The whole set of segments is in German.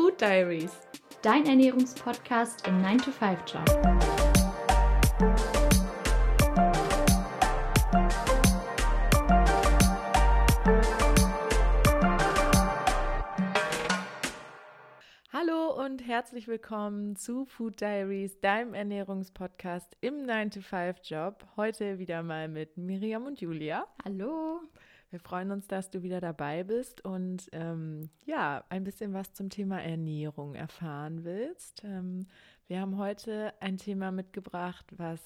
Food Diaries, dein Ernährungspodcast im 9-to-5-Job. Hallo und herzlich willkommen zu Food Diaries, deinem Ernährungspodcast im 9-to-5-Job. Heute wieder mal mit Miriam und Julia. Hallo. Wir freuen uns, dass du wieder dabei bist und ähm, ja, ein bisschen was zum Thema Ernährung erfahren willst. Ähm, wir haben heute ein Thema mitgebracht, was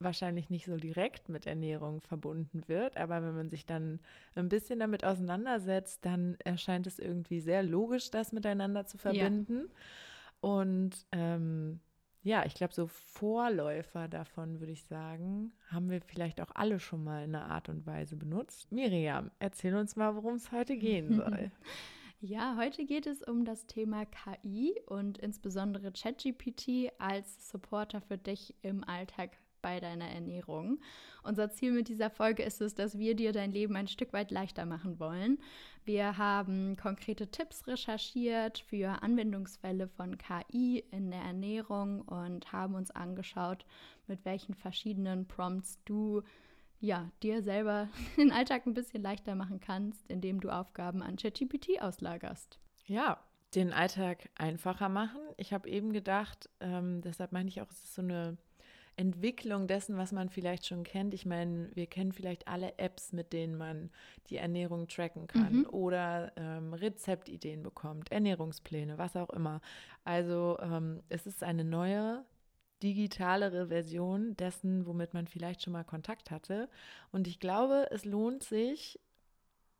wahrscheinlich nicht so direkt mit Ernährung verbunden wird, aber wenn man sich dann ein bisschen damit auseinandersetzt, dann erscheint es irgendwie sehr logisch, das miteinander zu verbinden. Ja. Und ähm, ja, ich glaube, so Vorläufer davon, würde ich sagen, haben wir vielleicht auch alle schon mal in einer Art und Weise benutzt. Miriam, erzähl uns mal, worum es heute gehen soll. Ja, heute geht es um das Thema KI und insbesondere ChatGPT als Supporter für dich im Alltag bei deiner Ernährung. Unser Ziel mit dieser Folge ist es, dass wir dir dein Leben ein Stück weit leichter machen wollen. Wir haben konkrete Tipps recherchiert für Anwendungsfälle von KI in der Ernährung und haben uns angeschaut, mit welchen verschiedenen Prompts du ja, dir selber den Alltag ein bisschen leichter machen kannst, indem du Aufgaben an ChatGPT auslagerst. Ja, den Alltag einfacher machen. Ich habe eben gedacht, ähm, deshalb meine ich auch, es ist so eine Entwicklung dessen, was man vielleicht schon kennt. Ich meine, wir kennen vielleicht alle Apps, mit denen man die Ernährung tracken kann mhm. oder ähm, Rezeptideen bekommt, Ernährungspläne, was auch immer. Also ähm, es ist eine neue digitalere Version dessen, womit man vielleicht schon mal Kontakt hatte. Und ich glaube, es lohnt sich,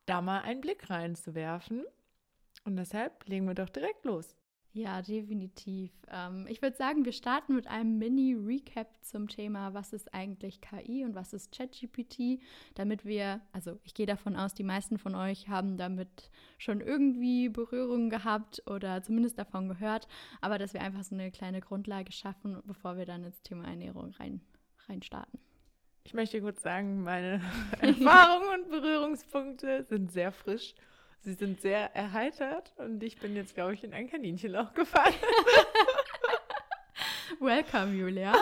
da mal einen Blick reinzuwerfen. Und deshalb legen wir doch direkt los. Ja, definitiv. Ähm, ich würde sagen, wir starten mit einem Mini-Recap zum Thema, was ist eigentlich KI und was ist ChatGPT, damit wir, also ich gehe davon aus, die meisten von euch haben damit schon irgendwie Berührungen gehabt oder zumindest davon gehört, aber dass wir einfach so eine kleine Grundlage schaffen, bevor wir dann ins Thema Ernährung rein, rein starten. Ich möchte kurz sagen, meine Erfahrungen und Berührungspunkte sind sehr frisch. Sie sind sehr erheitert und ich bin jetzt, glaube ich, in ein Kaninchenloch gefallen. Welcome, Julia.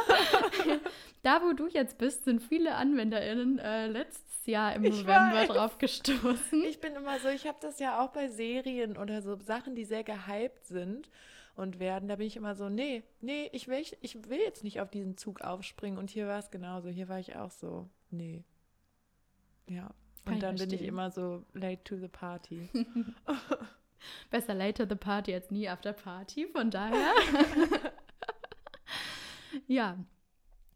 da, wo du jetzt bist, sind viele AnwenderInnen äh, letztes Jahr im November drauf gestoßen. Ich bin immer so, ich habe das ja auch bei Serien oder so Sachen, die sehr gehypt sind und werden. Da bin ich immer so, nee, nee, ich will, ich will jetzt nicht auf diesen Zug aufspringen. Und hier war es genauso. Hier war ich auch so, nee. Ja. Und dann bin ich immer so late to the party. Besser late to the party als nie after party, von daher. ja,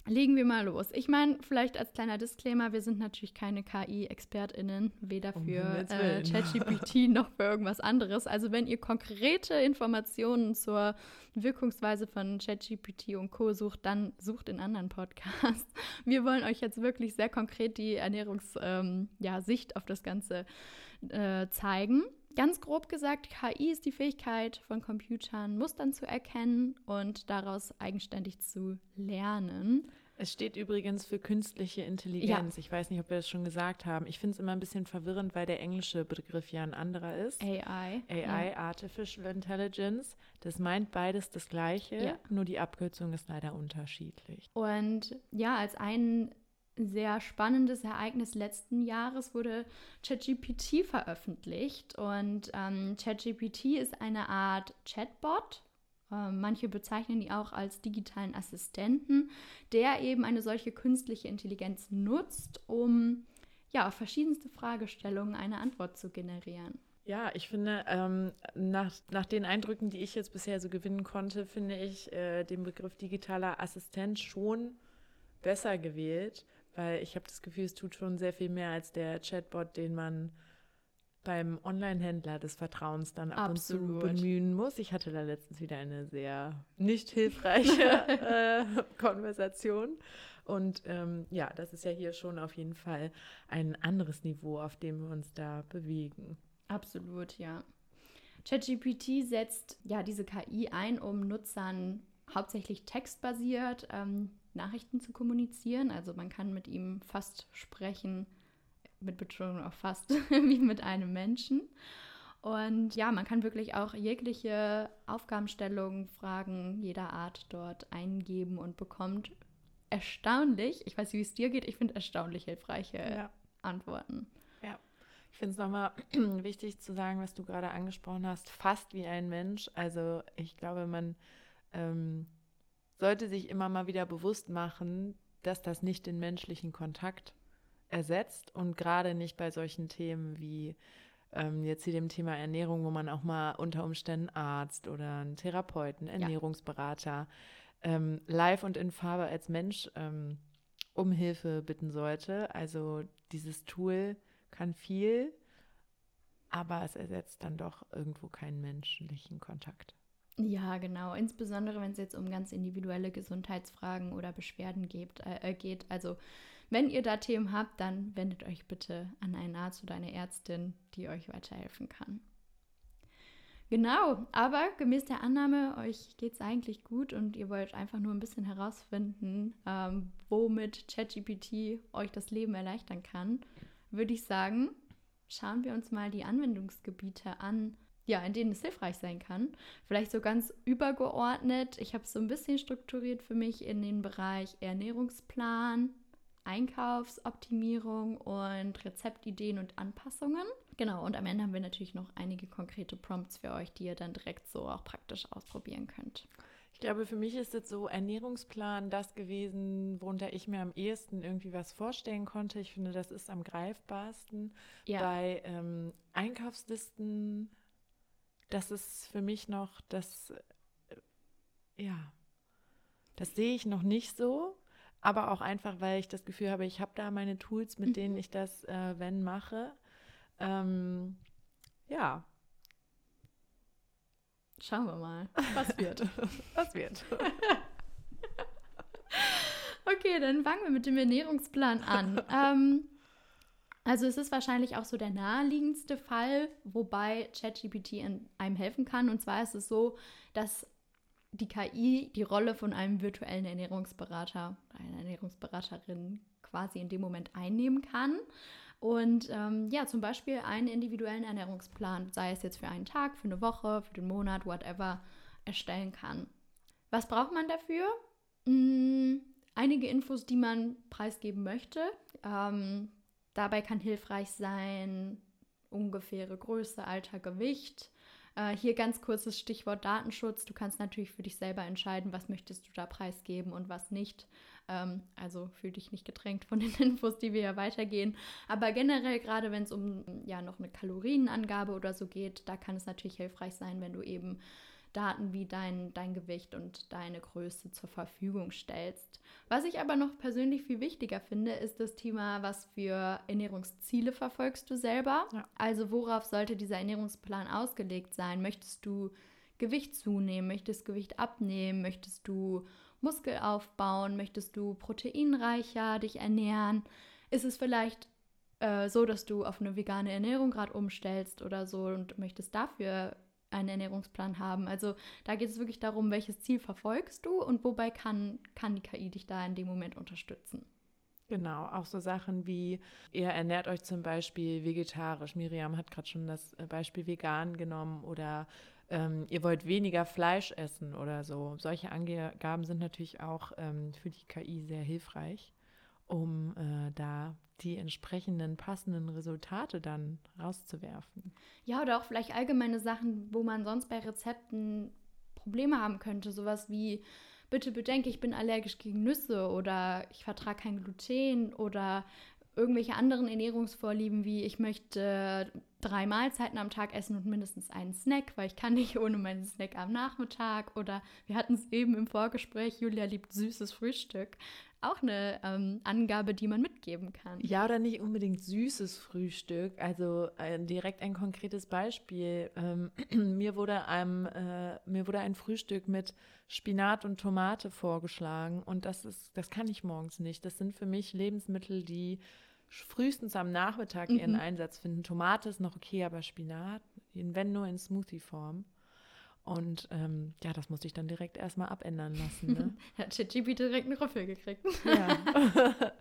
Legen wir mal los. Ich meine, vielleicht als kleiner Disclaimer, wir sind natürlich keine KI-ExpertInnen, weder für äh, ChatGPT noch für irgendwas anderes. Also wenn ihr konkrete Informationen zur Wirkungsweise von ChatGPT und Co. sucht, dann sucht in anderen Podcasts. Wir wollen euch jetzt wirklich sehr konkret die Ernährungssicht ähm, ja, auf das Ganze äh, zeigen. Ganz grob gesagt, KI ist die Fähigkeit von Computern, Mustern zu erkennen und daraus eigenständig zu lernen. Es steht übrigens für künstliche Intelligenz. Ja. Ich weiß nicht, ob wir das schon gesagt haben. Ich finde es immer ein bisschen verwirrend, weil der englische Begriff ja ein anderer ist. AI. AI, ja. Artificial Intelligence. Das meint beides das Gleiche, ja. nur die Abkürzung ist leider unterschiedlich. Und ja, als ein sehr spannendes Ereignis letzten Jahres wurde ChatGPT veröffentlicht. Und ähm, ChatGPT ist eine Art Chatbot. Ähm, manche bezeichnen ihn auch als digitalen Assistenten, der eben eine solche künstliche Intelligenz nutzt, um ja, auf verschiedenste Fragestellungen eine Antwort zu generieren. Ja, ich finde, ähm, nach, nach den Eindrücken, die ich jetzt bisher so gewinnen konnte, finde ich äh, den Begriff digitaler Assistent schon besser gewählt, weil ich habe das Gefühl, es tut schon sehr viel mehr als der Chatbot, den man beim Online-Händler des Vertrauens dann ab Absolut. und zu bemühen muss. Ich hatte da letztens wieder eine sehr nicht hilfreiche äh, Konversation. Und ähm, ja, das ist ja hier schon auf jeden Fall ein anderes Niveau, auf dem wir uns da bewegen. Absolut, ja. ChatGPT setzt ja diese KI ein, um Nutzern hauptsächlich textbasiert ähm, Nachrichten zu kommunizieren. Also man kann mit ihm fast sprechen, mit Betonung auf fast, wie mit einem Menschen. Und ja, man kann wirklich auch jegliche Aufgabenstellungen, Fragen jeder Art dort eingeben und bekommt erstaunlich, ich weiß nicht, wie es dir geht, ich finde erstaunlich hilfreiche ja. Antworten. Ja, ich finde es nochmal wichtig zu sagen, was du gerade angesprochen hast, fast wie ein Mensch. Also ich glaube, man ähm, sollte sich immer mal wieder bewusst machen, dass das nicht den menschlichen Kontakt ersetzt und gerade nicht bei solchen Themen wie ähm, jetzt hier dem Thema Ernährung, wo man auch mal unter Umständen Arzt oder einen Therapeuten, Ernährungsberater ja. ähm, live und in Farbe als Mensch ähm, um Hilfe bitten sollte. Also dieses Tool kann viel, aber es ersetzt dann doch irgendwo keinen menschlichen Kontakt. Ja, genau. Insbesondere wenn es jetzt um ganz individuelle Gesundheitsfragen oder Beschwerden geht. Äh, geht. Also wenn ihr da Themen habt, dann wendet euch bitte an einen Arzt oder eine Ärztin, die euch weiterhelfen kann. Genau, aber gemäß der Annahme, euch geht es eigentlich gut und ihr wollt einfach nur ein bisschen herausfinden, ähm, womit ChatGPT euch das Leben erleichtern kann, würde ich sagen, schauen wir uns mal die Anwendungsgebiete an, ja, in denen es hilfreich sein kann. Vielleicht so ganz übergeordnet. Ich habe es so ein bisschen strukturiert für mich in den Bereich Ernährungsplan, Einkaufsoptimierung und Rezeptideen und Anpassungen. Genau, und am Ende haben wir natürlich noch einige konkrete Prompts für euch, die ihr dann direkt so auch praktisch ausprobieren könnt. Ich glaube, für mich ist jetzt so Ernährungsplan das gewesen, worunter ich mir am ehesten irgendwie was vorstellen konnte. Ich finde, das ist am greifbarsten. Ja. Bei ähm, Einkaufslisten, das ist für mich noch das, äh, ja, das sehe ich noch nicht so aber auch einfach, weil ich das Gefühl habe, ich habe da meine Tools, mit mhm. denen ich das, äh, wenn, mache. Ähm, ja. Schauen wir mal, was wird. was wird. okay, dann fangen wir mit dem Ernährungsplan an. ähm, also es ist wahrscheinlich auch so der naheliegendste Fall, wobei ChatGPT einem helfen kann. Und zwar ist es so, dass die KI die Rolle von einem virtuellen Ernährungsberater, einer Ernährungsberaterin quasi in dem Moment einnehmen kann. Und ähm, ja, zum Beispiel einen individuellen Ernährungsplan, sei es jetzt für einen Tag, für eine Woche, für den Monat, whatever, erstellen kann. Was braucht man dafür? Hm, einige Infos, die man preisgeben möchte. Ähm, dabei kann hilfreich sein ungefähre Größe, Alter, Gewicht, äh, hier ganz kurzes Stichwort Datenschutz. Du kannst natürlich für dich selber entscheiden, was möchtest du da preisgeben und was nicht. Ähm, also fühl dich nicht gedrängt von den Infos, die wir ja weitergehen. Aber generell, gerade wenn es um ja noch eine Kalorienangabe oder so geht, da kann es natürlich hilfreich sein, wenn du eben Daten wie dein, dein Gewicht und deine Größe zur Verfügung stellst. Was ich aber noch persönlich viel wichtiger finde, ist das Thema, was für Ernährungsziele verfolgst du selber? Ja. Also worauf sollte dieser Ernährungsplan ausgelegt sein? Möchtest du Gewicht zunehmen? Möchtest du Gewicht abnehmen? Möchtest du Muskel aufbauen? Möchtest du proteinreicher dich ernähren? Ist es vielleicht äh, so, dass du auf eine vegane Ernährung gerade umstellst oder so und möchtest dafür einen Ernährungsplan haben. Also da geht es wirklich darum, welches Ziel verfolgst du und wobei kann, kann die KI dich da in dem Moment unterstützen. Genau, auch so Sachen wie, ihr ernährt euch zum Beispiel vegetarisch. Miriam hat gerade schon das äh, Beispiel vegan genommen oder ähm, ihr wollt weniger Fleisch essen oder so. Solche Angaben sind natürlich auch ähm, für die KI sehr hilfreich, um äh, da die entsprechenden passenden Resultate dann rauszuwerfen. Ja, oder auch vielleicht allgemeine Sachen, wo man sonst bei Rezepten Probleme haben könnte. Sowas wie, bitte bedenke, ich bin allergisch gegen Nüsse oder ich vertrage kein Gluten oder irgendwelche anderen Ernährungsvorlieben wie ich möchte drei Mahlzeiten am Tag essen und mindestens einen Snack, weil ich kann nicht ohne meinen Snack am Nachmittag oder wir hatten es eben im Vorgespräch, Julia liebt süßes Frühstück auch eine ähm, Angabe, die man mitgeben kann. Ja, oder nicht unbedingt süßes Frühstück. Also äh, direkt ein konkretes Beispiel. Ähm, mir, wurde ein, äh, mir wurde ein Frühstück mit Spinat und Tomate vorgeschlagen und das ist, das kann ich morgens nicht. Das sind für mich Lebensmittel, die frühestens am Nachmittag mhm. ihren Einsatz finden. Tomate ist noch okay, aber Spinat, wenn nur in Smoothie-Form. Und ähm, ja, das musste ich dann direkt erstmal abändern lassen. Ne? Hat ChatGPT direkt einen Rüffel gekriegt. Ja.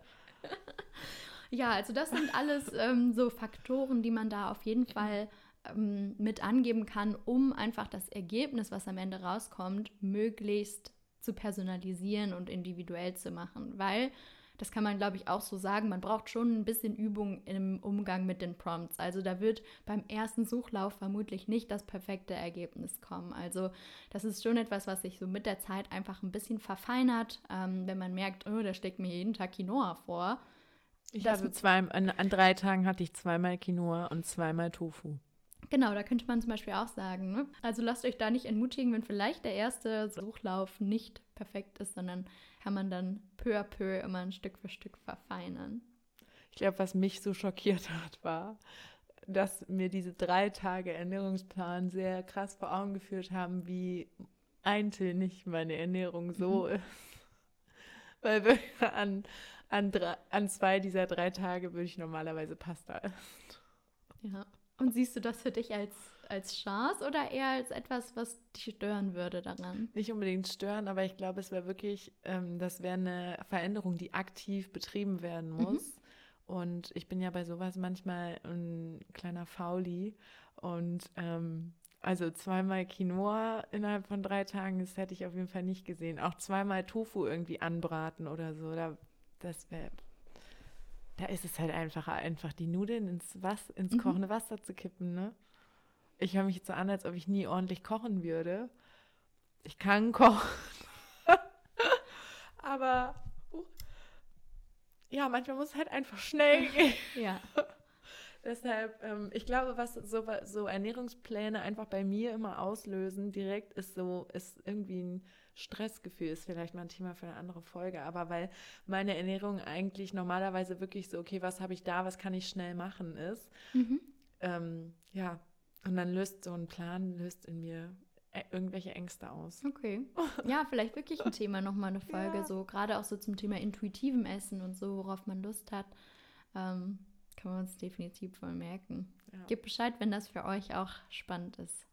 ja, also das sind alles ähm, so Faktoren, die man da auf jeden Fall ähm, mit angeben kann, um einfach das Ergebnis, was am Ende rauskommt, möglichst zu personalisieren und individuell zu machen. Weil, das kann man, glaube ich, auch so sagen, man braucht schon ein bisschen Übung im Umgang mit den Prompts. Also da wird beim ersten Suchlauf vermutlich nicht das perfekte Ergebnis kommen. Also das ist schon etwas, was sich so mit der Zeit einfach ein bisschen verfeinert, ähm, wenn man merkt, oh, da steckt mir jeden Tag Quinoa vor. Ich habe zwei, an, an drei Tagen hatte ich zweimal Quinoa und zweimal Tofu. Genau, da könnte man zum Beispiel auch sagen. Ne? Also lasst euch da nicht entmutigen, wenn vielleicht der erste Suchlauf nicht perfekt ist, sondern kann man dann peu à peu immer ein Stück für Stück verfeinern. Ich glaube, was mich so schockiert hat, war, dass mir diese drei Tage Ernährungsplan sehr krass vor Augen geführt haben, wie eintönig meine Ernährung so mhm. ist. Weil an, an, drei, an zwei dieser drei Tage würde ich normalerweise Pasta essen. Ja. Und siehst du das für dich als, als Chance oder eher als etwas, was dich stören würde daran? Nicht unbedingt stören, aber ich glaube, es wäre wirklich, ähm, das wäre eine Veränderung, die aktiv betrieben werden mhm. muss. Mhm. Und ich bin ja bei sowas manchmal ein kleiner Fauli. Und ähm, also zweimal Quinoa innerhalb von drei Tagen, das hätte ich auf jeden Fall nicht gesehen. Auch zweimal Tofu irgendwie anbraten oder so. Da, das wäre da ist es halt einfacher, einfach die Nudeln ins, was, ins mhm. kochende Wasser zu kippen, ne? Ich höre mich jetzt so an, als ob ich nie ordentlich kochen würde. Ich kann kochen. Aber uh, ja, manchmal muss es halt einfach schnell gehen. ja. Deshalb, ähm, ich glaube, was so, so Ernährungspläne einfach bei mir immer auslösen, direkt ist so, ist irgendwie ein Stressgefühl ist vielleicht mal ein Thema für eine andere Folge, aber weil meine Ernährung eigentlich normalerweise wirklich so, okay, was habe ich da, was kann ich schnell machen ist. Mhm. Ähm, ja, und dann löst so ein Plan, löst in mir irgendwelche Ängste aus. Okay. Ja, vielleicht wirklich ein Thema, nochmal eine Folge, ja. so gerade auch so zum Thema intuitivem Essen und so, worauf man Lust hat. Ähm, kann man uns definitiv voll merken. Ja. Gebt Bescheid, wenn das für euch auch spannend ist.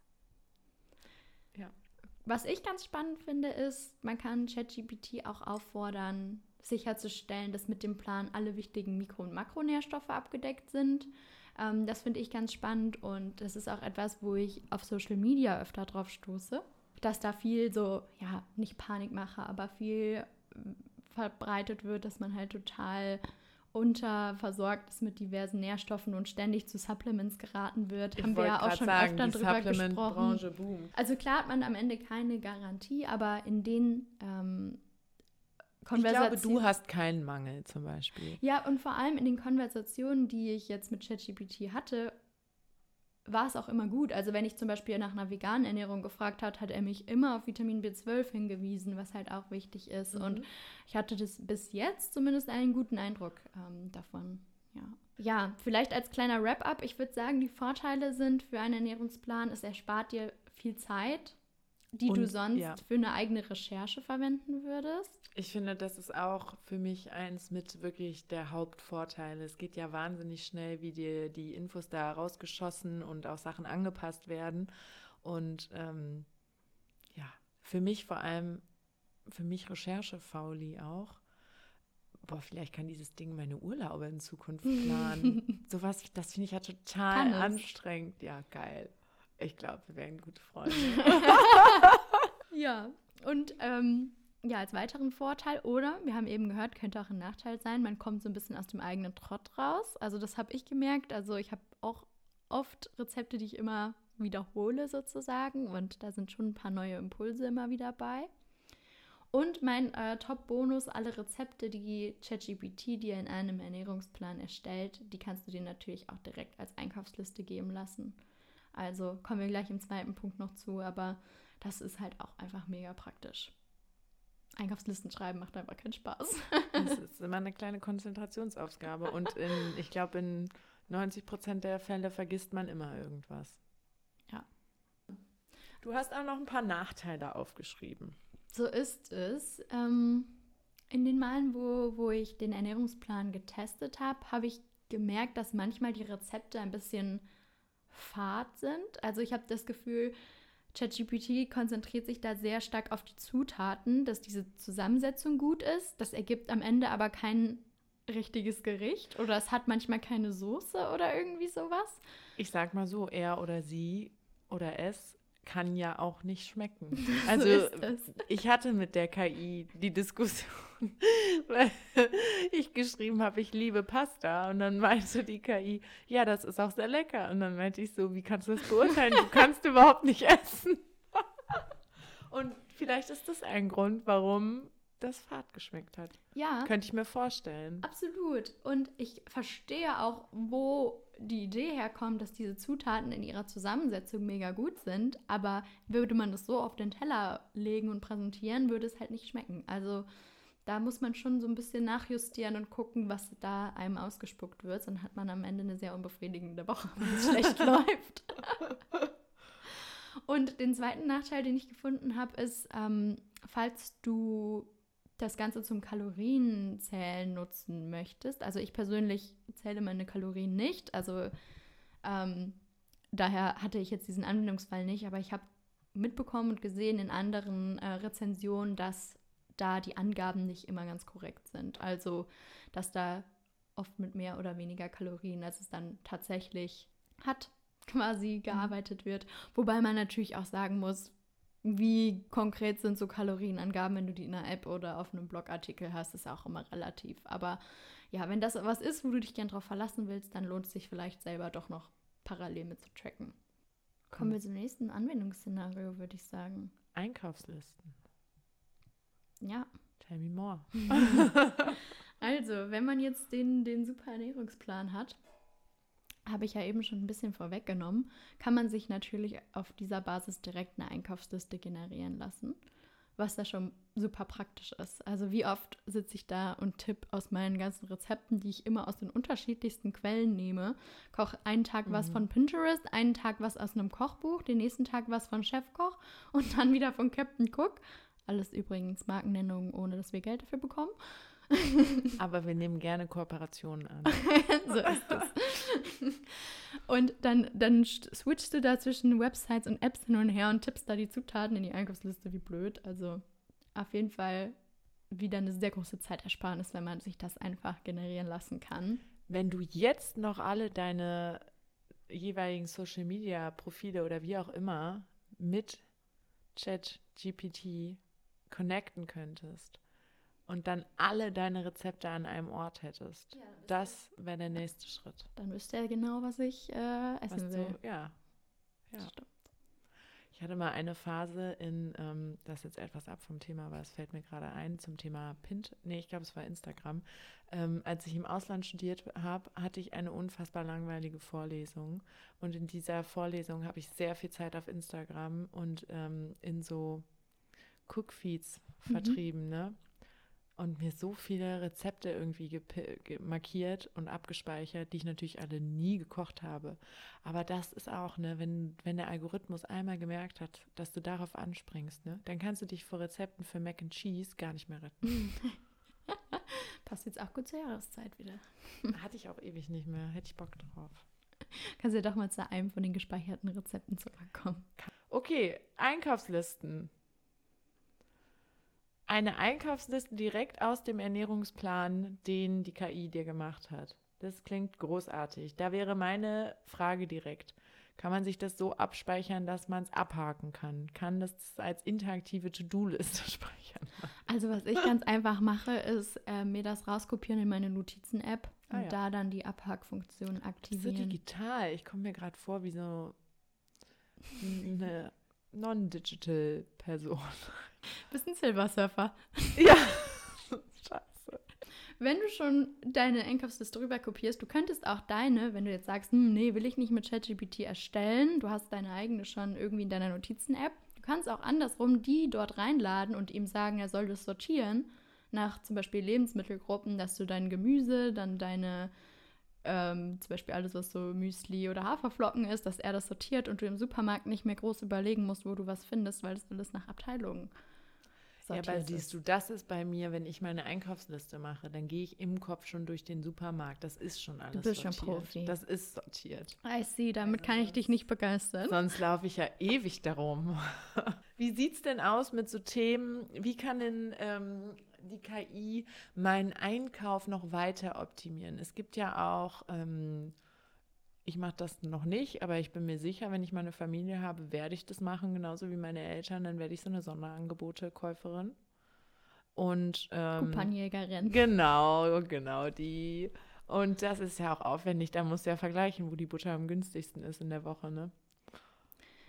Was ich ganz spannend finde, ist, man kann ChatGPT auch auffordern, sicherzustellen, dass mit dem Plan alle wichtigen Mikro- und Makronährstoffe abgedeckt sind. Ähm, das finde ich ganz spannend und das ist auch etwas, wo ich auf Social Media öfter drauf stoße, dass da viel so, ja, nicht Panikmache, aber viel verbreitet wird, dass man halt total unterversorgt ist mit diversen Nährstoffen und ständig zu Supplements geraten wird, ich haben wir ja auch schon sagen, öfter drüber gesprochen. Boomt. Also klar hat man am Ende keine Garantie, aber in den ähm, Konversationen. Ich glaube, du hast keinen Mangel zum Beispiel. Ja, und vor allem in den Konversationen, die ich jetzt mit ChatGPT hatte, war es auch immer gut. Also wenn ich zum Beispiel nach einer veganen Ernährung gefragt hat, hat er mich immer auf Vitamin B12 hingewiesen, was halt auch wichtig ist. Mhm. Und ich hatte das bis jetzt zumindest einen guten Eindruck ähm, davon. Ja. ja, vielleicht als kleiner Wrap-up. Ich würde sagen, die Vorteile sind für einen Ernährungsplan, es erspart dir viel Zeit die und, du sonst ja. für eine eigene Recherche verwenden würdest? Ich finde, das ist auch für mich eins mit wirklich der Hauptvorteile. Es geht ja wahnsinnig schnell, wie dir die Infos da rausgeschossen und auch Sachen angepasst werden. Und ähm, ja, für mich vor allem, für mich Recherche-Fauli auch. Boah, vielleicht kann dieses Ding meine Urlaube in Zukunft planen. Sowas, das finde ich ja total anstrengend. Ja, geil. Ich glaube, wir wären gute Freunde. ja, und ähm, ja, als weiteren Vorteil, oder wir haben eben gehört, könnte auch ein Nachteil sein, man kommt so ein bisschen aus dem eigenen Trott raus. Also das habe ich gemerkt. Also ich habe auch oft Rezepte, die ich immer wiederhole sozusagen und da sind schon ein paar neue Impulse immer wieder bei. Und mein äh, Top-Bonus, alle Rezepte, die ChatGPT dir in einem Ernährungsplan erstellt, die kannst du dir natürlich auch direkt als Einkaufsliste geben lassen. Also kommen wir gleich im zweiten Punkt noch zu, aber das ist halt auch einfach mega praktisch. Einkaufslisten schreiben macht einfach keinen Spaß. das ist immer eine kleine Konzentrationsaufgabe und in, ich glaube, in 90 Prozent der Fälle vergisst man immer irgendwas. Ja. Du hast auch noch ein paar Nachteile aufgeschrieben. So ist es. Ähm, in den Malen, wo, wo ich den Ernährungsplan getestet habe, habe ich gemerkt, dass manchmal die Rezepte ein bisschen fad sind. Also ich habe das Gefühl, ChatGPT konzentriert sich da sehr stark auf die Zutaten, dass diese Zusammensetzung gut ist. Das ergibt am Ende aber kein richtiges Gericht oder es hat manchmal keine Soße oder irgendwie sowas. Ich sag mal so, er oder sie oder es kann ja auch nicht schmecken. Also so ich hatte mit der KI die Diskussion, weil ich geschrieben habe, ich liebe Pasta und dann meinte die KI, ja, das ist auch sehr lecker. Und dann meinte ich so, wie kannst du das beurteilen? Du kannst überhaupt nicht essen. und vielleicht ist das ein Grund, warum das Fahrt geschmeckt hat. Ja. Könnte ich mir vorstellen. Absolut. Und ich verstehe auch, wo die Idee herkommt, dass diese Zutaten in ihrer Zusammensetzung mega gut sind, aber würde man das so auf den Teller legen und präsentieren, würde es halt nicht schmecken. Also da muss man schon so ein bisschen nachjustieren und gucken, was da einem ausgespuckt wird. Dann hat man am Ende eine sehr unbefriedigende Woche, wenn es schlecht läuft. Und den zweiten Nachteil, den ich gefunden habe, ist, ähm, falls du das Ganze zum Kalorienzählen nutzen möchtest. Also ich persönlich zähle meine Kalorien nicht. Also ähm, daher hatte ich jetzt diesen Anwendungsfall nicht, aber ich habe mitbekommen und gesehen in anderen äh, Rezensionen, dass da die Angaben nicht immer ganz korrekt sind. Also dass da oft mit mehr oder weniger Kalorien, als es dann tatsächlich hat, quasi mhm. gearbeitet wird. Wobei man natürlich auch sagen muss, wie konkret sind so Kalorienangaben, wenn du die in einer App oder auf einem Blogartikel hast, ist auch immer relativ. Aber ja, wenn das was ist, wo du dich gern drauf verlassen willst, dann lohnt es sich vielleicht selber doch noch parallel mit zu tracken. Kommen wir zum nächsten Anwendungsszenario, würde ich sagen. Einkaufslisten. Ja. Tell me more. also, wenn man jetzt den, den super Ernährungsplan hat, habe ich ja eben schon ein bisschen vorweggenommen, kann man sich natürlich auf dieser Basis direkt eine Einkaufsliste generieren lassen, was da schon super praktisch ist. Also wie oft sitze ich da und tippe aus meinen ganzen Rezepten, die ich immer aus den unterschiedlichsten Quellen nehme, koche einen Tag mhm. was von Pinterest, einen Tag was aus einem Kochbuch, den nächsten Tag was von Chefkoch und dann wieder von Captain Cook. Alles übrigens Markennennungen, ohne dass wir Geld dafür bekommen. Aber wir nehmen gerne Kooperationen an. so ist es. Und dann, dann switchst du da zwischen Websites und Apps hin und her und tippst da die Zutaten in die Einkaufsliste, wie blöd. Also auf jeden Fall wieder eine sehr große Zeitersparnis, wenn man sich das einfach generieren lassen kann. Wenn du jetzt noch alle deine jeweiligen Social Media Profile oder wie auch immer mit Chat GPT connecten könntest und dann alle deine Rezepte an einem Ort hättest. Ja, das wäre der nächste Schritt. Dann wüsste er genau, was ich äh, essen was will. Du, ja. ja. Ich hatte mal eine Phase in, ähm, das ist jetzt etwas ab vom Thema, aber es fällt mir gerade ein, zum Thema Pint. Nee, ich glaube, es war Instagram. Ähm, als ich im Ausland studiert habe, hatte ich eine unfassbar langweilige Vorlesung. Und in dieser Vorlesung habe ich sehr viel Zeit auf Instagram und ähm, in so Cookfeeds mhm. vertrieben, ne? Und mir so viele Rezepte irgendwie markiert und abgespeichert, die ich natürlich alle nie gekocht habe. Aber das ist auch, ne, wenn, wenn der Algorithmus einmal gemerkt hat, dass du darauf anspringst, ne, dann kannst du dich vor Rezepten für Mac and Cheese gar nicht mehr retten. Passt jetzt auch gut zur Jahreszeit wieder. Hatte ich auch ewig nicht mehr. Hätte ich Bock drauf. Kannst du ja doch mal zu einem von den gespeicherten Rezepten zurückkommen. Okay, Einkaufslisten eine Einkaufsliste direkt aus dem Ernährungsplan, den die KI dir gemacht hat. Das klingt großartig. Da wäre meine Frage direkt. Kann man sich das so abspeichern, dass man es abhaken kann? Kann das als interaktive To-Do-Liste speichern? Also was ich ganz einfach mache, ist äh, mir das rauskopieren in meine Notizen-App ah, und ja. da dann die Abhakfunktion aktivieren. So digital. Ich komme mir gerade vor wie so eine non-digital Person. Bist ein Silversurfer. Ja. Scheiße. Wenn du schon deine Einkaufsliste rüber kopierst, du könntest auch deine, wenn du jetzt sagst, hm, nee, will ich nicht mit ChatGPT erstellen, du hast deine eigene schon irgendwie in deiner Notizen-App, du kannst auch andersrum die dort reinladen und ihm sagen, er soll das sortieren nach zum Beispiel Lebensmittelgruppen, dass du dein Gemüse, dann deine ähm, zum Beispiel alles, was so Müsli oder Haferflocken ist, dass er das sortiert und du im Supermarkt nicht mehr groß überlegen musst, wo du was findest, weil das alles nach Abteilungen sortiert Ja, aber siehst du, das ist bei mir, wenn ich meine Einkaufsliste mache, dann gehe ich im Kopf schon durch den Supermarkt. Das ist schon alles Du bist sortiert. schon Profi. Das ist sortiert. I see, damit also kann ich dich nicht begeistern. Sonst laufe ich ja ewig darum. wie sieht es denn aus mit so Themen, wie kann denn ähm, die KI meinen Einkauf noch weiter optimieren? Es gibt ja auch, ähm, ich mache das noch nicht, aber ich bin mir sicher, wenn ich meine Familie habe, werde ich das machen, genauso wie meine Eltern, dann werde ich so eine Sonderangebote-Käuferin. Und ähm, Couponjägerin. Genau, genau die. Und das ist ja auch aufwendig, da musst du ja vergleichen, wo die Butter am günstigsten ist in der Woche, ne?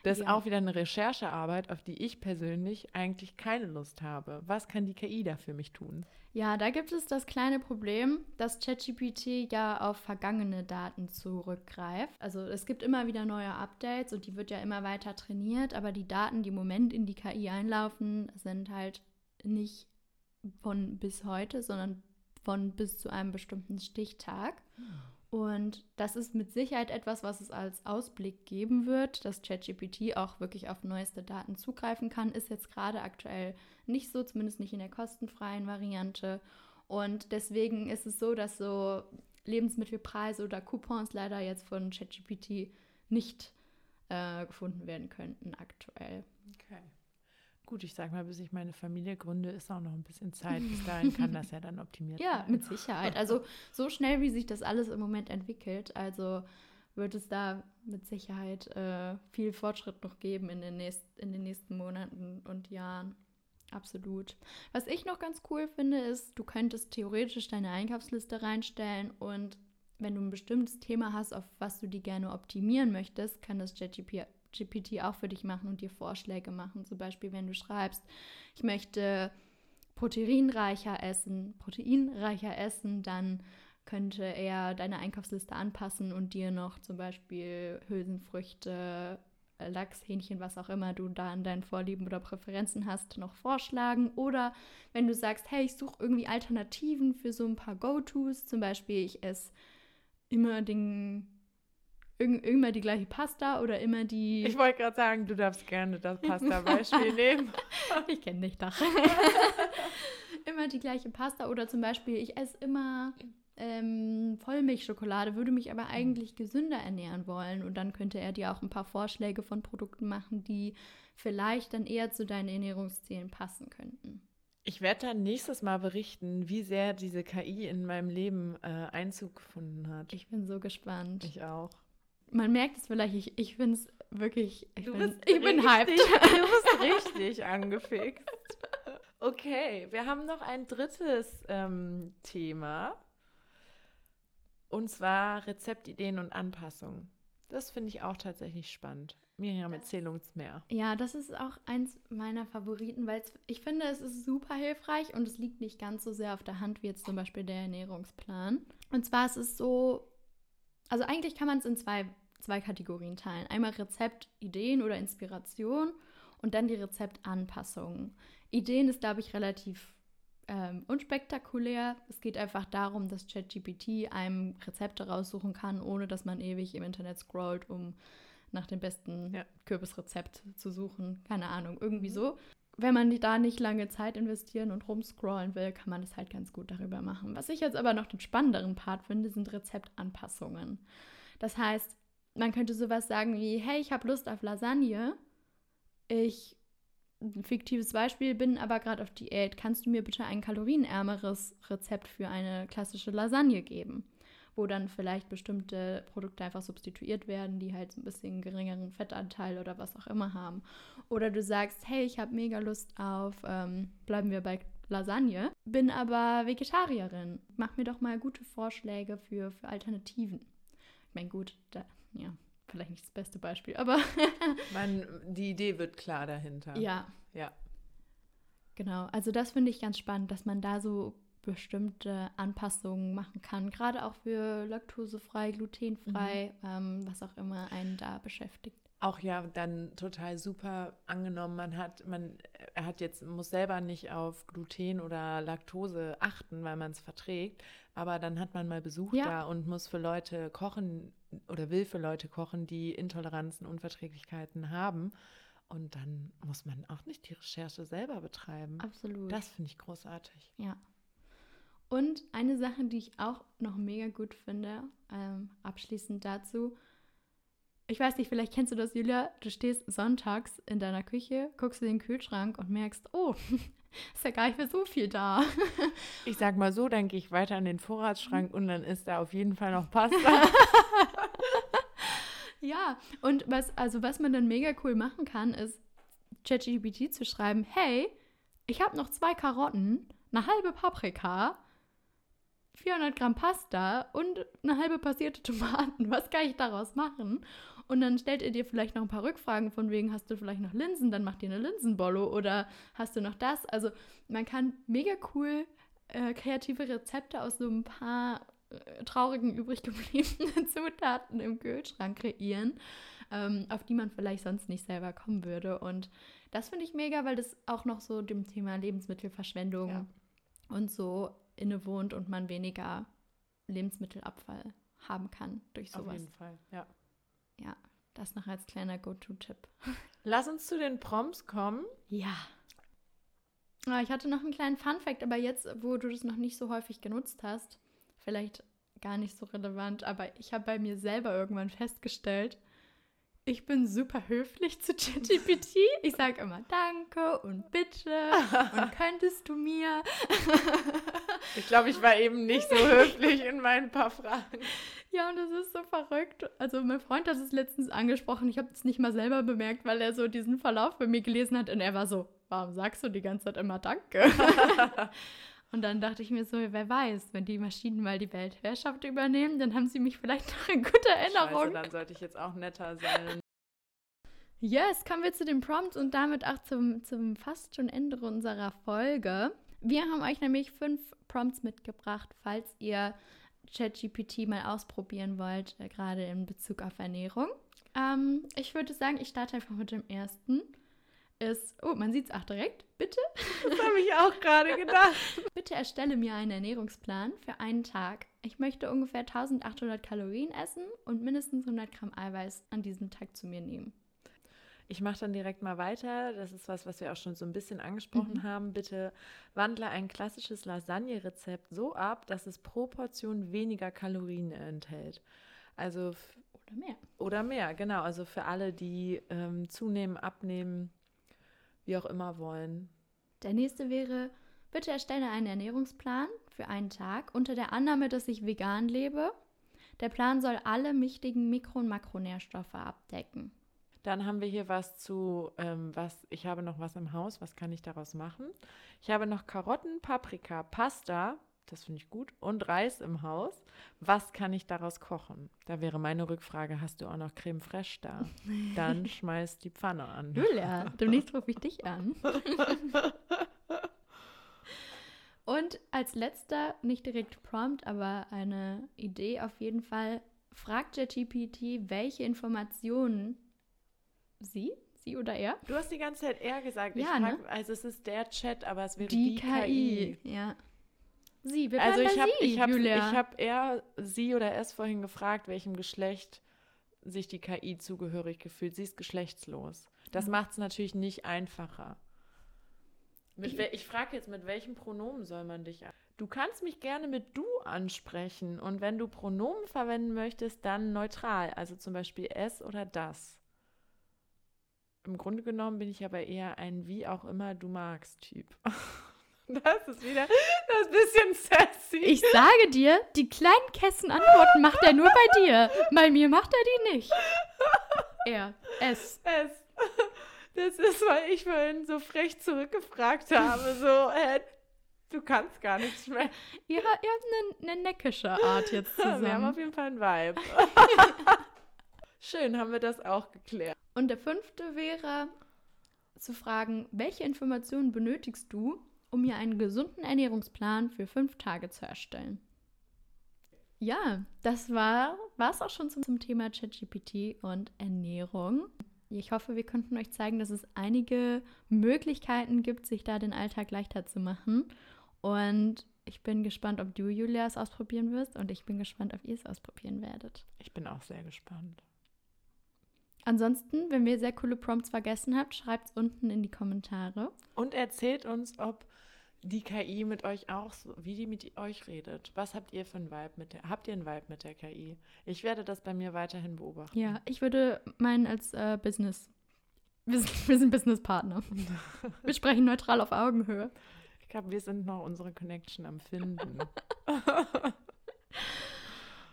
Das ist ja. auch wieder eine Recherchearbeit, auf die ich persönlich eigentlich keine Lust habe. Was kann die KI da für mich tun? Ja, da gibt es das kleine Problem, dass ChatGPT ja auf vergangene Daten zurückgreift. Also es gibt immer wieder neue Updates und die wird ja immer weiter trainiert, aber die Daten, die im Moment in die KI einlaufen, sind halt nicht von bis heute, sondern von bis zu einem bestimmten Stichtag. Und das ist mit Sicherheit etwas, was es als Ausblick geben wird, dass ChatGPT auch wirklich auf neueste Daten zugreifen kann. Ist jetzt gerade aktuell nicht so, zumindest nicht in der kostenfreien Variante. Und deswegen ist es so, dass so Lebensmittelpreise oder Coupons leider jetzt von ChatGPT nicht äh, gefunden werden könnten aktuell. Okay. Gut, ich sage mal, bis ich meine Familie gründe, ist auch noch ein bisschen Zeit. Bis dahin kann das ja dann optimiert ja, werden. Ja, mit Sicherheit. Also so schnell, wie sich das alles im Moment entwickelt, also wird es da mit Sicherheit äh, viel Fortschritt noch geben in den, nächst, in den nächsten Monaten und Jahren. Absolut. Was ich noch ganz cool finde, ist, du könntest theoretisch deine Einkaufsliste reinstellen und wenn du ein bestimmtes Thema hast, auf was du die gerne optimieren möchtest, kann das JetGPT GPT auch für dich machen und dir Vorschläge machen. Zum Beispiel, wenn du schreibst, ich möchte proteinreicher essen, proteinreicher essen, dann könnte er deine Einkaufsliste anpassen und dir noch zum Beispiel Hülsenfrüchte, Lachs, Hähnchen, was auch immer du da an deinen Vorlieben oder Präferenzen hast, noch vorschlagen. Oder wenn du sagst, hey, ich suche irgendwie Alternativen für so ein paar Go-Tos, zum Beispiel ich esse immer den Irg immer die gleiche Pasta oder immer die. Ich wollte gerade sagen, du darfst gerne das Pasta-Beispiel nehmen. ich kenne dich doch. immer die gleiche Pasta oder zum Beispiel, ich esse immer ähm, Vollmilchschokolade, würde mich aber eigentlich gesünder ernähren wollen. Und dann könnte er dir auch ein paar Vorschläge von Produkten machen, die vielleicht dann eher zu deinen Ernährungszielen passen könnten. Ich werde dann nächstes Mal berichten, wie sehr diese KI in meinem Leben äh, Einzug gefunden hat. Ich bin so gespannt. Ich auch man merkt es vielleicht, ich, ich finde es wirklich, ich, du bin, ich bin hyped. Du bist richtig angefixt. Okay, wir haben noch ein drittes ähm, Thema. Und zwar Rezeptideen und Anpassungen. Das finde ich auch tatsächlich spannend. Miriam, erzähl uns mehr. Ja, das ist auch eins meiner Favoriten, weil ich finde, es ist super hilfreich und es liegt nicht ganz so sehr auf der Hand wie jetzt zum Beispiel der Ernährungsplan. Und zwar ist es so, also eigentlich kann man es in zwei zwei Kategorien teilen. Einmal Rezept, Ideen oder Inspiration und dann die Rezeptanpassungen. Ideen ist, glaube ich, relativ ähm, unspektakulär. Es geht einfach darum, dass ChatGPT einem Rezepte raussuchen kann, ohne dass man ewig im Internet scrollt, um nach dem besten ja. Kürbisrezept zu suchen. Keine Ahnung, irgendwie mhm. so. Wenn man da nicht lange Zeit investieren und rumscrollen will, kann man das halt ganz gut darüber machen. Was ich jetzt aber noch den spannenderen Part finde, sind Rezeptanpassungen. Das heißt, man könnte sowas sagen wie, hey, ich habe Lust auf Lasagne. Ich, ein fiktives Beispiel, bin aber gerade auf Diät. Kannst du mir bitte ein kalorienärmeres Rezept für eine klassische Lasagne geben? Wo dann vielleicht bestimmte Produkte einfach substituiert werden, die halt so ein bisschen geringeren Fettanteil oder was auch immer haben. Oder du sagst, hey, ich habe mega Lust auf, ähm, bleiben wir bei Lasagne, bin aber Vegetarierin. Mach mir doch mal gute Vorschläge für, für Alternativen. Ich meine, gut, da, ja, vielleicht nicht das beste Beispiel, aber. Man, die Idee wird klar dahinter. Ja. Ja. Genau, also das finde ich ganz spannend, dass man da so bestimmte Anpassungen machen kann, gerade auch für laktosefrei, glutenfrei, mhm. ähm, was auch immer einen da beschäftigt. Auch ja, dann total super angenommen. Man hat, man hat jetzt, muss selber nicht auf Gluten oder Laktose achten, weil man es verträgt, aber dann hat man mal Besuch ja. da und muss für Leute kochen oder will für Leute kochen, die Intoleranzen, Unverträglichkeiten haben. Und dann muss man auch nicht die Recherche selber betreiben. Absolut. Das finde ich großartig. Ja. Und eine Sache, die ich auch noch mega gut finde, ähm, abschließend dazu. Ich weiß nicht, vielleicht kennst du das, Julia. Du stehst sonntags in deiner Küche, guckst in den Kühlschrank und merkst, oh, ist ja gar nicht mehr so viel da. ich sag mal so, dann gehe ich weiter in den Vorratsschrank und dann ist da auf jeden Fall noch Pasta. ja, und was, also was man dann mega cool machen kann, ist ChatGPT zu schreiben, hey, ich habe noch zwei Karotten, eine halbe Paprika, 400 Gramm Pasta und eine halbe passierte Tomaten. Was kann ich daraus machen? Und dann stellt ihr dir vielleicht noch ein paar Rückfragen von wegen, hast du vielleicht noch Linsen, dann macht ihr eine Linsenbollo oder hast du noch das? Also man kann mega cool äh, kreative Rezepte aus so ein paar traurigen übrig gebliebenen Zutaten im Kühlschrank kreieren, ähm, auf die man vielleicht sonst nicht selber kommen würde. Und das finde ich mega, weil das auch noch so dem Thema Lebensmittelverschwendung ja. und so innewohnt und man weniger Lebensmittelabfall haben kann durch sowas. Auf jeden Fall, ja. Ja, das noch als kleiner Go-To-Tipp. Lass uns zu den Prompts kommen. Ja. Ah, ich hatte noch einen kleinen Fun-Fact, aber jetzt, wo du das noch nicht so häufig genutzt hast, vielleicht gar nicht so relevant, aber ich habe bei mir selber irgendwann festgestellt, ich bin super höflich zu ChatGPT. Ich sage immer Danke und bitte und könntest du mir. ich glaube, ich war eben nicht so höflich in meinen paar Fragen. Ja, und das ist so verrückt. Also mein Freund hat es letztens angesprochen. Ich habe es nicht mal selber bemerkt, weil er so diesen Verlauf bei mir gelesen hat und er war so, warum sagst du die ganze Zeit immer Danke? Und dann dachte ich mir so, wer weiß, wenn die Maschinen mal die Weltherrschaft übernehmen, dann haben sie mich vielleicht noch in guter Erinnerung. Scheiße, dann sollte ich jetzt auch netter sein. Yes, kommen wir zu dem Prompt und damit auch zum, zum fast schon Ende unserer Folge. Wir haben euch nämlich fünf Prompts mitgebracht, falls ihr ChatGPT mal ausprobieren wollt, äh, gerade in Bezug auf Ernährung. Ähm, ich würde sagen, ich starte einfach mit dem ersten. Ist, oh, man sieht es auch direkt. Bitte? Das habe ich auch gerade gedacht. Bitte erstelle mir einen Ernährungsplan für einen Tag. Ich möchte ungefähr 1800 Kalorien essen und mindestens 100 Gramm Eiweiß an diesem Tag zu mir nehmen. Ich mache dann direkt mal weiter. Das ist was, was wir auch schon so ein bisschen angesprochen mhm. haben. Bitte wandle ein klassisches Lasagne-Rezept so ab, dass es pro Portion weniger Kalorien enthält. Also oder mehr. Oder mehr, genau. Also für alle, die ähm, zunehmen, abnehmen, wie auch immer wollen. Der nächste wäre, bitte erstelle einen Ernährungsplan für einen Tag unter der Annahme, dass ich vegan lebe. Der Plan soll alle wichtigen Mikro- und Makronährstoffe abdecken. Dann haben wir hier was zu, ähm, was, ich habe noch was im Haus, was kann ich daraus machen? Ich habe noch Karotten, Paprika, Pasta, das finde ich gut, und Reis im Haus. Was kann ich daraus kochen? Da wäre meine Rückfrage, hast du auch noch Creme fraiche da? Dann schmeiß die Pfanne an. Julia, demnächst rufe ich dich an. Und als letzter, nicht direkt Prompt, aber eine Idee auf jeden Fall, fragt ChatGPT, welche Informationen sie? Sie oder er? Du hast die ganze Zeit er gesagt. Ja, frag, ne? Also es ist der Chat, aber es wäre die, die KI. KI. Ja. Sie, wir also ich habe ich habe ich habe er sie oder es vorhin gefragt, welchem Geschlecht sich die KI zugehörig gefühlt. Sie ist geschlechtslos. Das mhm. macht es natürlich nicht einfacher. ich, ich frage jetzt, mit welchem Pronomen soll man dich an? Du kannst mich gerne mit du ansprechen und wenn du Pronomen verwenden möchtest, dann neutral, also zum Beispiel es oder das im Grunde genommen bin ich aber eher ein wie auch immer du magst Typ. Das ist wieder das bisschen sassy. Ich sage dir, die kleinen Kästen-Antworten macht er nur bei dir. Bei mir macht er die nicht. Er. Es. Es. Das ist, weil ich vorhin so frech zurückgefragt habe. So, äh, du kannst gar nichts mehr. Ihr, ihr habt eine, eine neckische Art jetzt zusammen. Wir haben auf jeden Fall einen Vibe. Schön, haben wir das auch geklärt. Und der fünfte wäre zu fragen, welche Informationen benötigst du, um mir einen gesunden Ernährungsplan für fünf Tage zu erstellen? Ja, das war es auch schon zum, zum Thema ChatGPT und Ernährung. Ich hoffe, wir konnten euch zeigen, dass es einige Möglichkeiten gibt, sich da den Alltag leichter zu machen. Und ich bin gespannt, ob du, Julia, es ausprobieren wirst. Und ich bin gespannt, ob ihr es ausprobieren werdet. Ich bin auch sehr gespannt. Ansonsten, wenn ihr sehr coole Prompts vergessen habt, schreibt es unten in die Kommentare. Und erzählt uns, ob die KI mit euch auch so, wie die mit euch redet. Was habt ihr für einen Vibe mit der? Habt ihr einen Vibe mit der KI? Ich werde das bei mir weiterhin beobachten. Ja, ich würde meinen als äh, Business Wir sind, wir sind Businesspartner. wir sprechen neutral auf Augenhöhe. Ich glaube, wir sind noch unsere Connection am Finden.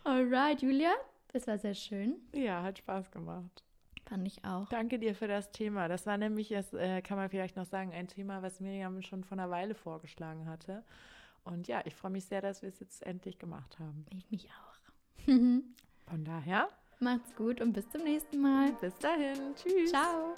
Alright, Julia, das war sehr schön. Ja, hat Spaß gemacht. Fand ich auch. Danke dir für das Thema. Das war nämlich, das äh, kann man vielleicht noch sagen, ein Thema, was Miriam schon vor einer Weile vorgeschlagen hatte. Und ja, ich freue mich sehr, dass wir es jetzt endlich gemacht haben. Ich mich auch. Von daher. Macht's gut und bis zum nächsten Mal. Bis dahin. Tschüss. Ciao.